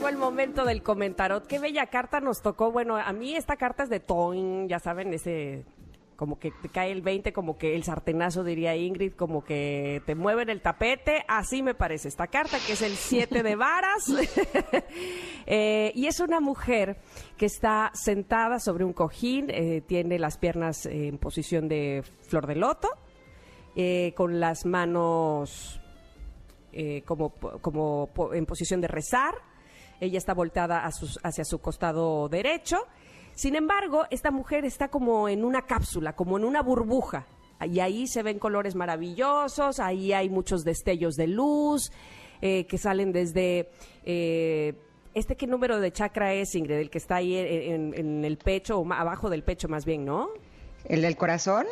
Llegó el momento del comentarot. Qué bella carta nos tocó. Bueno, a mí esta carta es de Toin, ya saben, ese como que te cae el 20, como que el sartenazo, diría Ingrid, como que te mueven el tapete. Así me parece esta carta, que es el 7 de varas. Eh, y es una mujer que está sentada sobre un cojín, eh, tiene las piernas en posición de flor de loto, eh, con las manos como, como en posición de rezar. Ella está voltada a sus- hacia su costado derecho. Sin embargo, esta mujer está como en una cápsula, como en una burbuja. Y ahí se ven colores maravillosos, ahí hay muchos destellos de luz eh, que salen desde... eh, ¿Este qué número de chakra es, Ingrid? El que está ahí en, en- en el pecho, o ma- abajo del pecho más bien, ¿no? ¿El del corazón?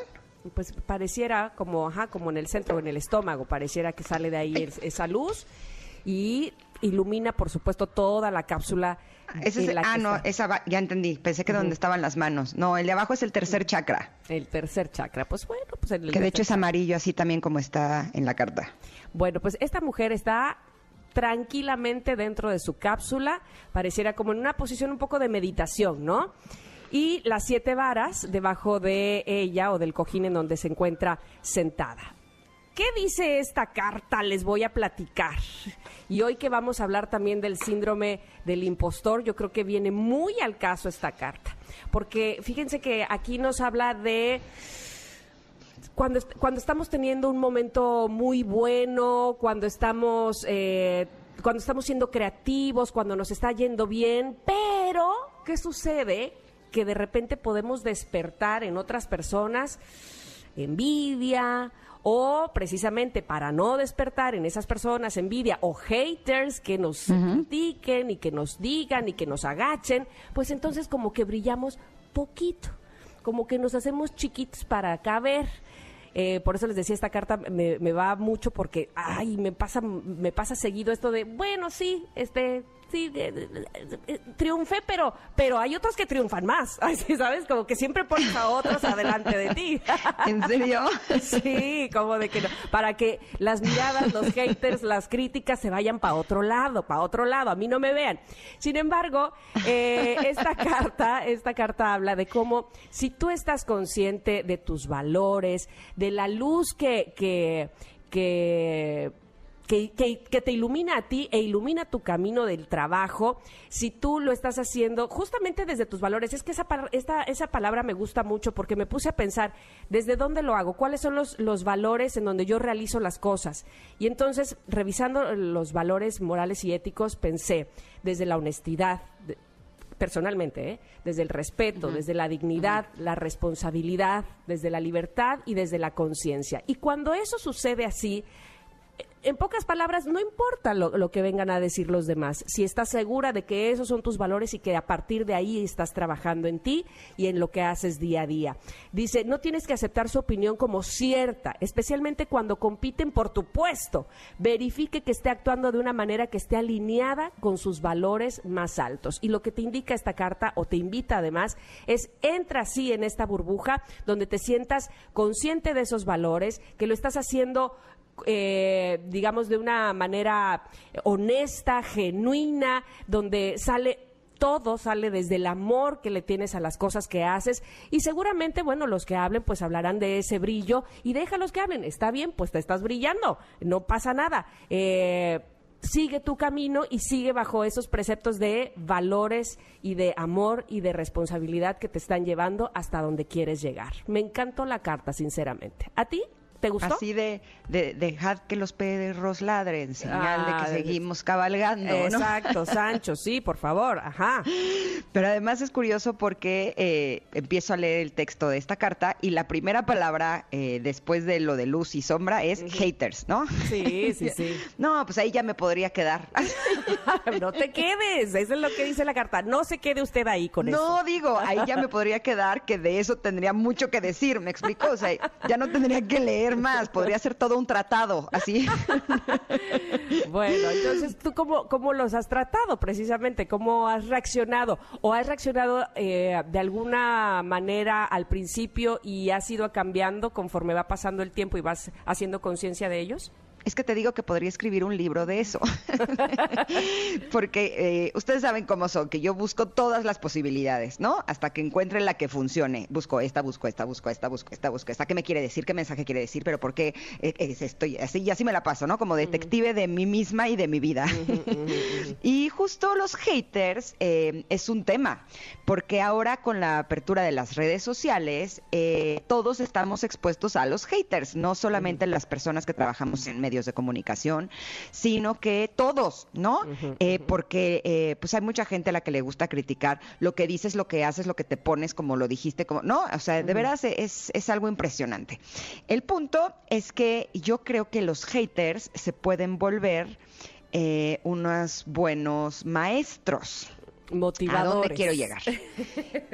pues pareciera como, ajá, como en el centro, en el estómago, pareciera que sale de ahí es- esa luz y ilumina, por supuesto, toda la cápsula. Ese es- en la que ah, no, está. esa va- ya entendí. Pensé que donde estaban las manos. No, el de abajo es el tercer chakra, El tercer chakra, pues bueno, pues el que de hecho es amarillo, así también como está en la carta. Bueno, pues esta mujer está tranquilamente dentro de su cápsula, pareciera como en una posición un poco de meditación, ¿no? Y las siete varas debajo de ella o del cojín en donde se encuentra sentada. ¿Qué dice esta carta? Les voy a platicar. Y hoy que vamos a hablar también del síndrome del impostor, yo creo que viene muy al caso esta carta. Porque fíjense que aquí nos habla de cuando, cuando estamos teniendo un momento muy bueno, cuando estamos, eh, cuando estamos siendo creativos, cuando nos está yendo bien, pero ¿qué sucede? Que de repente podemos despertar en otras personas envidia o precisamente para no despertar en esas personas envidia o haters que nos critiquen y que nos digan y que nos agachen, pues entonces como que brillamos poquito, como que nos hacemos chiquitos para caber. Eh, por eso les decía, esta carta me, me va mucho porque, ay, me pasa, me pasa seguido esto de, bueno, sí, este, sí, triunfé, pero, pero hay otros que triunfan más, así, ¿sabes? Como que siempre pones a otros adelante de ti. ¿En serio? Sí, como de que no, para que las miradas, los haters, las críticas se vayan para otro lado, para otro lado, a mí no me vean. Sin embargo, eh, esta carta, esta carta habla de cómo si tú estás consciente de tus valores, de la luz que, que, que que, que- que te ilumina a ti e ilumina tu camino del trabajo, si tú lo estás haciendo justamente desde tus valores. Es que esa, esta, esa palabra me gusta mucho porque me puse a pensar desde dónde lo hago, cuáles son los, los valores en donde yo realizo las cosas. Y entonces, revisando los valores morales y éticos, pensé desde la honestidad, de- personalmente, ¿eh? desde el respeto, desde la dignidad, la responsabilidad, desde la libertad y desde la conciencia. Y cuando eso sucede así, en pocas palabras, no importa lo, que vengan a decir los demás, si estás segura de que esos son tus valores y que a partir de ahí estás trabajando en ti y en lo que haces día a día. Dice, no tienes que aceptar su opinión como cierta, especialmente cuando compiten por tu puesto. Verifique que esté actuando de una manera que esté alineada con sus valores más altos. Y lo que te indica esta carta, o te invita además, es entra así en esta burbuja donde te sientas consciente de esos valores, que lo estás haciendo eh, digamos, de una manera honesta, genuina, donde sale todo sale desde el amor que le tienes a las cosas que haces y seguramente, bueno, los que hablen pues hablarán de ese brillo y déjalos que hablen, está bien, pues te estás brillando, no pasa nada. Eh, sigue tu camino y sigue bajo esos preceptos de valores y de amor y de responsabilidad que te están llevando hasta donde quieres llegar. Me encantó la carta, sinceramente. ¿A ti? ¿Te gustó? Así de, de dejad que los perros ladren, señal de Ah, que de- seguimos cabalgando, ¿no? Exacto, Sancho, sí, por favor, ajá. Pero además es curioso porque eh, empiezo a leer el texto de esta carta y la primera palabra eh, después de lo de luz y sombra es haters, ¿no? Sí, sí, sí. No, pues ahí ya me podría quedar. no te quedes, eso es lo que dice la carta. No se quede usted ahí con eso. No, digo, ahí ya me podría quedar que de eso tendría mucho que decir, ¿me explico? O sea, ya no tendría que leer más, podría ser todo un tratado, así. Bueno, entonces, ¿tú cómo, cómo los has tratado precisamente? ¿Cómo has reaccionado? ¿O has reaccionado eh, de alguna manera al principio y has ido cambiando conforme va pasando el tiempo y vas haciendo conciencia de ellos? Es que te digo que podría escribir un libro de eso. Porque eh, ustedes saben cómo son, que yo busco todas las posibilidades, ¿no? Hasta que encuentre la que funcione. Busco esta, busco esta, busco esta, busco esta, busco esta. ¿Qué me quiere decir? ¿Qué mensaje quiere decir? Pero por qué eh, es esto? Y así, y así me la paso, ¿no? Como detective de mí misma y de mi vida. y justo los haters eh, es un tema, porque ahora con la apertura de las redes sociales, eh, todos estamos expuestos a los haters, no solamente las personas que trabajamos en medios de comunicación, sino que todos, ¿no? Eh, porque eh, pues hay mucha gente a la que le gusta criticar lo que dices, lo que haces, lo que te pones, como lo dijiste, como no, o sea, de veras es, es algo impresionante. El punto es que yo creo que los haters se pueden volver eh, unos buenos maestros. Motivadores. ¿A dónde quiero llegar?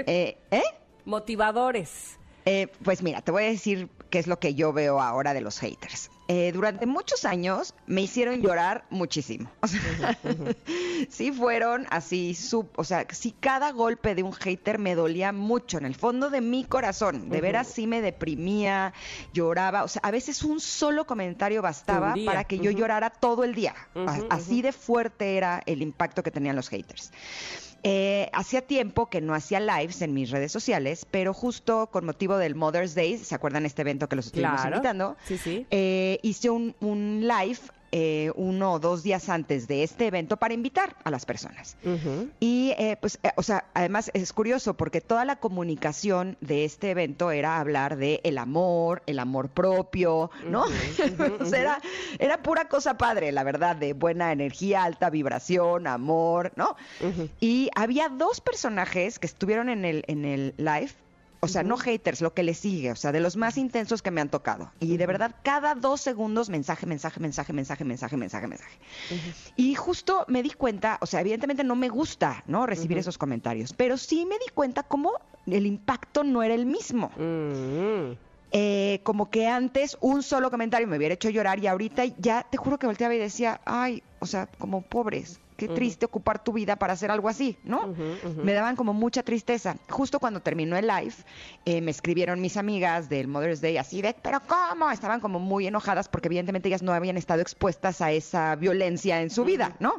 Eh, ¿eh? Motivadores. Eh, pues mira, te voy a decir qué es lo que yo veo ahora de los haters. Eh, durante muchos años me hicieron llorar muchísimo. O sea, sí fueron así, sub, o sea, sí cada golpe de un hater me dolía mucho en el fondo de mi corazón. De veras sí me deprimía, lloraba. O sea, a veces un solo comentario bastaba para que yo llorara todo el día. Así de fuerte era el impacto que tenían los haters. Eh, hacía tiempo que no hacía lives en mis redes sociales, pero justo con motivo del Mother's Day, ¿se acuerdan este evento que los estuvimos Claro. invitando? Sí, sí. Eh, hice un, un live eh, uno o dos días antes de este evento para invitar a las personas. Y eh, pues, eh, o sea, además es curioso porque toda la comunicación de este evento era hablar de el amor, el amor propio, ¿no? o sea, era, era pura cosa padre, la verdad, de buena energía, alta vibración, amor, ¿no? Y había dos personajes que estuvieron en el, en el live. O sea, no haters, lo que le sigue, o sea, de los más intensos que me han tocado. Y de verdad, cada dos segundos, mensaje, mensaje, mensaje, mensaje, mensaje, mensaje, mensaje. Y justo me di cuenta, o sea, evidentemente no me gusta, ¿no? Recibir esos comentarios, pero sí me di cuenta cómo el impacto no era el mismo. Mm. Eh, como que antes un solo comentario me hubiera hecho llorar y ahorita ya te juro que volteaba y decía, ay, o sea, como pobres, qué triste ocupar tu vida para hacer algo así, ¿no? Me daban como mucha tristeza. Justo cuando terminó el live, eh, me escribieron mis amigas del Mother's Day así de, pero ¿cómo? Estaban como muy enojadas porque evidentemente ellas no habían estado expuestas a esa violencia en su vida, ¿no?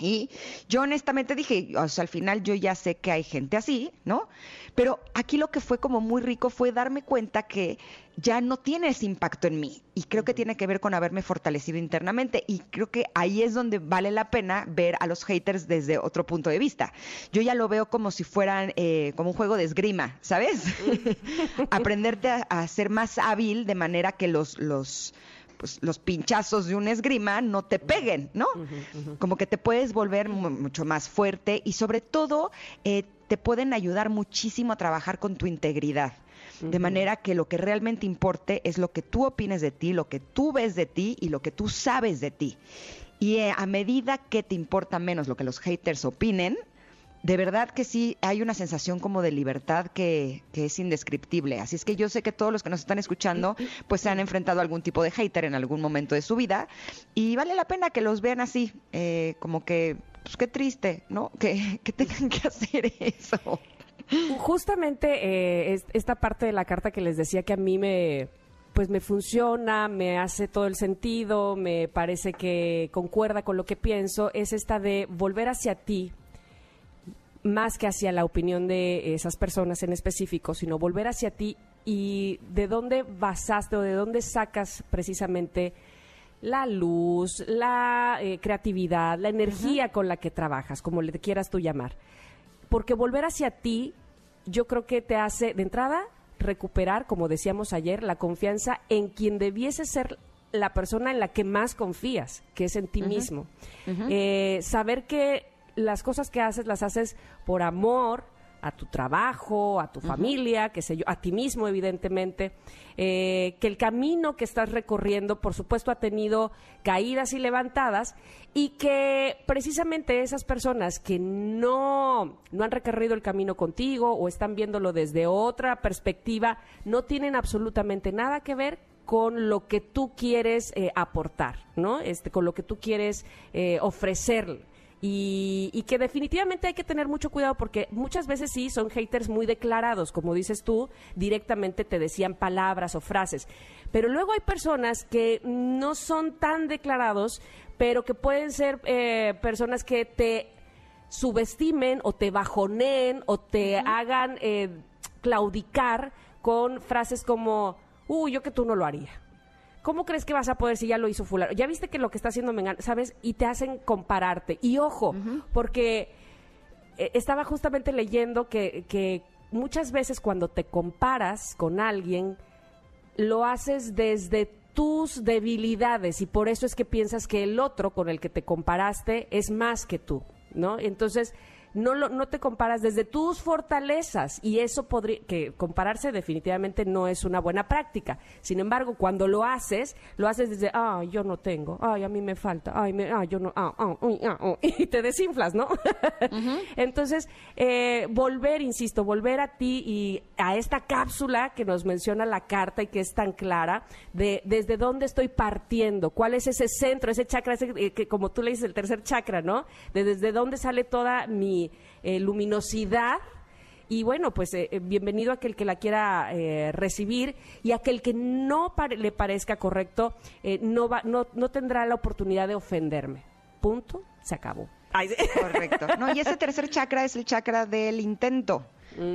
Y yo honestamente dije, o sea, al final yo ya sé que hay gente así, ¿no? Pero aquí lo que fue como muy rico fue darme cuenta que ya no tiene ese impacto en mí. Y creo que tiene que ver con haberme fortalecido internamente. Y creo que ahí es donde vale la pena ver a los haters desde otro punto de vista. Yo ya lo veo como si fueran eh, como un juego de esgrima, ¿sabes? Aprenderte a, a ser más hábil de manera que los... los pues, los pinchazos de un esgrima no te peguen, ¿no? Como que te puedes volver mu- mucho más fuerte y sobre todo eh, te pueden ayudar muchísimo a trabajar con tu integridad. De manera que lo que realmente importe es lo que tú opines de ti, lo que tú ves de ti y lo que tú sabes de ti. Y eh, a medida que te importa menos lo que los haters opinen, de verdad que sí hay una sensación como de libertad que, que es indescriptible. Así es que yo sé que todos los que nos están escuchando pues se han enfrentado a algún tipo de hater en algún momento de su vida y vale la pena que los vean así, eh, como que, pues qué triste, ¿no? Que, que tengan que hacer eso. Justamente eh, es- esta parte de la carta que les decía que a mí me pues me funciona, me hace todo el sentido, me parece que concuerda con lo que pienso, es esta de volver hacia ti más que hacia la opinión de esas personas en específico, sino volver hacia ti y de dónde basaste o de dónde sacas precisamente la luz, la eh, creatividad, la energía con la que trabajas, como le quieras tú llamar. Porque volver hacia ti, yo creo que te hace, de entrada, recuperar, como decíamos ayer, la confianza en quien debiese ser la persona en la que más confías, que es en ti mismo. Eh, saber que las cosas que haces las haces por amor, a tu trabajo, a tu familia, que sé yo, a ti mismo, evidentemente, eh, que el camino que estás recorriendo, por supuesto, ha tenido caídas y levantadas, y que precisamente esas personas que no, no han recorrido el camino contigo o están viéndolo desde otra perspectiva, no tienen absolutamente nada que ver con lo que tú quieres eh, aportar, ¿no? Este, con lo que tú quieres eh, ofrecerle y, que definitivamente hay que tener mucho cuidado porque muchas veces sí son haters muy declarados, como dices tú, directamente te decían palabras o frases. Pero luego hay personas que no son tan declarados, pero que pueden ser eh, personas que te subestimen o te bajoneen o te hagan eh, claudicar con frases como, uy, yo que tú no lo haría ¿Cómo crees que vas a poder si ya lo hizo fulano? Ya viste que lo que está haciendo ¿sabes? Y te hacen compararte. Y ojo, porque eh, estaba justamente leyendo que, que muchas veces cuando te comparas con alguien, lo haces desde tus debilidades y por eso es que piensas que el otro con el que te comparaste es más que tú, ¿no? Entonces, no, lo, no te comparas desde tus fortalezas y eso podría, que compararse definitivamente no es una buena práctica. Sin embargo, cuando lo haces, lo haces desde, ah, yo no tengo, ay, a mí me falta, ay, me, ah, yo no, ah, ah, ah, y te desinflas, ¿no? Entonces, eh, volver, insisto, volver a ti y a esta cápsula que nos menciona la carta y que es tan clara, de desde dónde estoy partiendo, cuál es ese centro, ese chakra, ese, eh, que como tú le dices, el tercer chakra, ¿no? De desde dónde sale toda mi eh, luminosidad. Y bueno, pues eh, eh, bienvenido a aquel que la quiera recibir y aquel que no le parezca correcto no, va, no, no tendrá la oportunidad de ofenderme. Punto, se acabó. Correcto. No, y ese tercer chakra es el chakra del intento.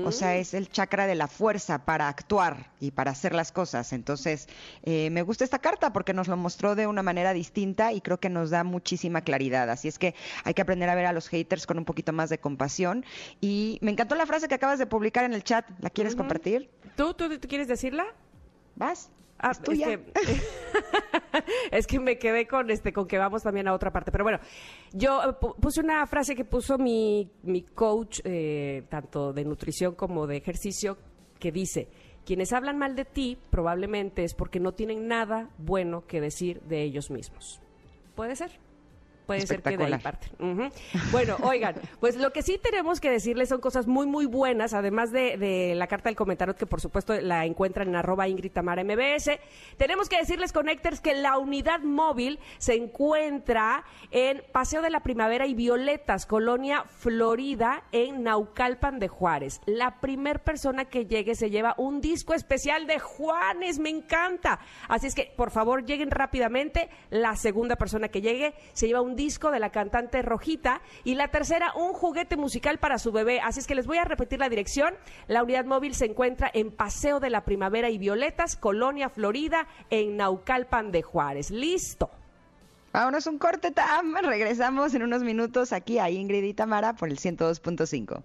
O sea, mm. es el chakra de la fuerza para actuar y para hacer las cosas. Entonces, eh, me gusta esta carta porque nos lo mostró de una manera distinta y creo que nos da muchísima claridad. Así es que hay que aprender a ver a los haters con un poquito más de compasión. Y me encantó la frase que acabas de publicar en el chat. ¿La quieres compartir? ¿Tú, tú, ¿Tú quieres decirla? ¿Vas? Ah, es, que, es que me quedé con este con que vamos también a otra parte. Pero bueno, yo puse una frase que puso mi, mi coach, eh, tanto de nutrición como de ejercicio, que dice, quienes hablan mal de ti probablemente es porque no tienen nada bueno que decir de ellos mismos. ¿Puede ser? Puede ser que de ahí parte. Bueno, oigan, pues lo que sí tenemos que decirles son cosas muy, muy buenas, además de, la carta del comentario, que por supuesto la encuentran en arroba Ingrid Tamara MBS. Tenemos que decirles, Connectors, que la unidad móvil se encuentra en Paseo de la Primavera y Violetas, Colonia Florida, en Naucalpan de Juárez. La primer persona que llegue se lleva un disco especial de Juanes, me encanta. Así es que, por favor, lleguen rápidamente. La segunda persona que llegue se lleva un disco de la cantante Rojita y la tercera un juguete musical para su bebé. Así es que les voy a repetir la dirección. La unidad móvil se encuentra en Paseo de la Primavera y Violetas, Colonia Florida, en Naucalpan de Juárez. Listo. Vámonos un corte, Tam. Regresamos en unos minutos aquí a Ingrid y Tamara por el 102.5.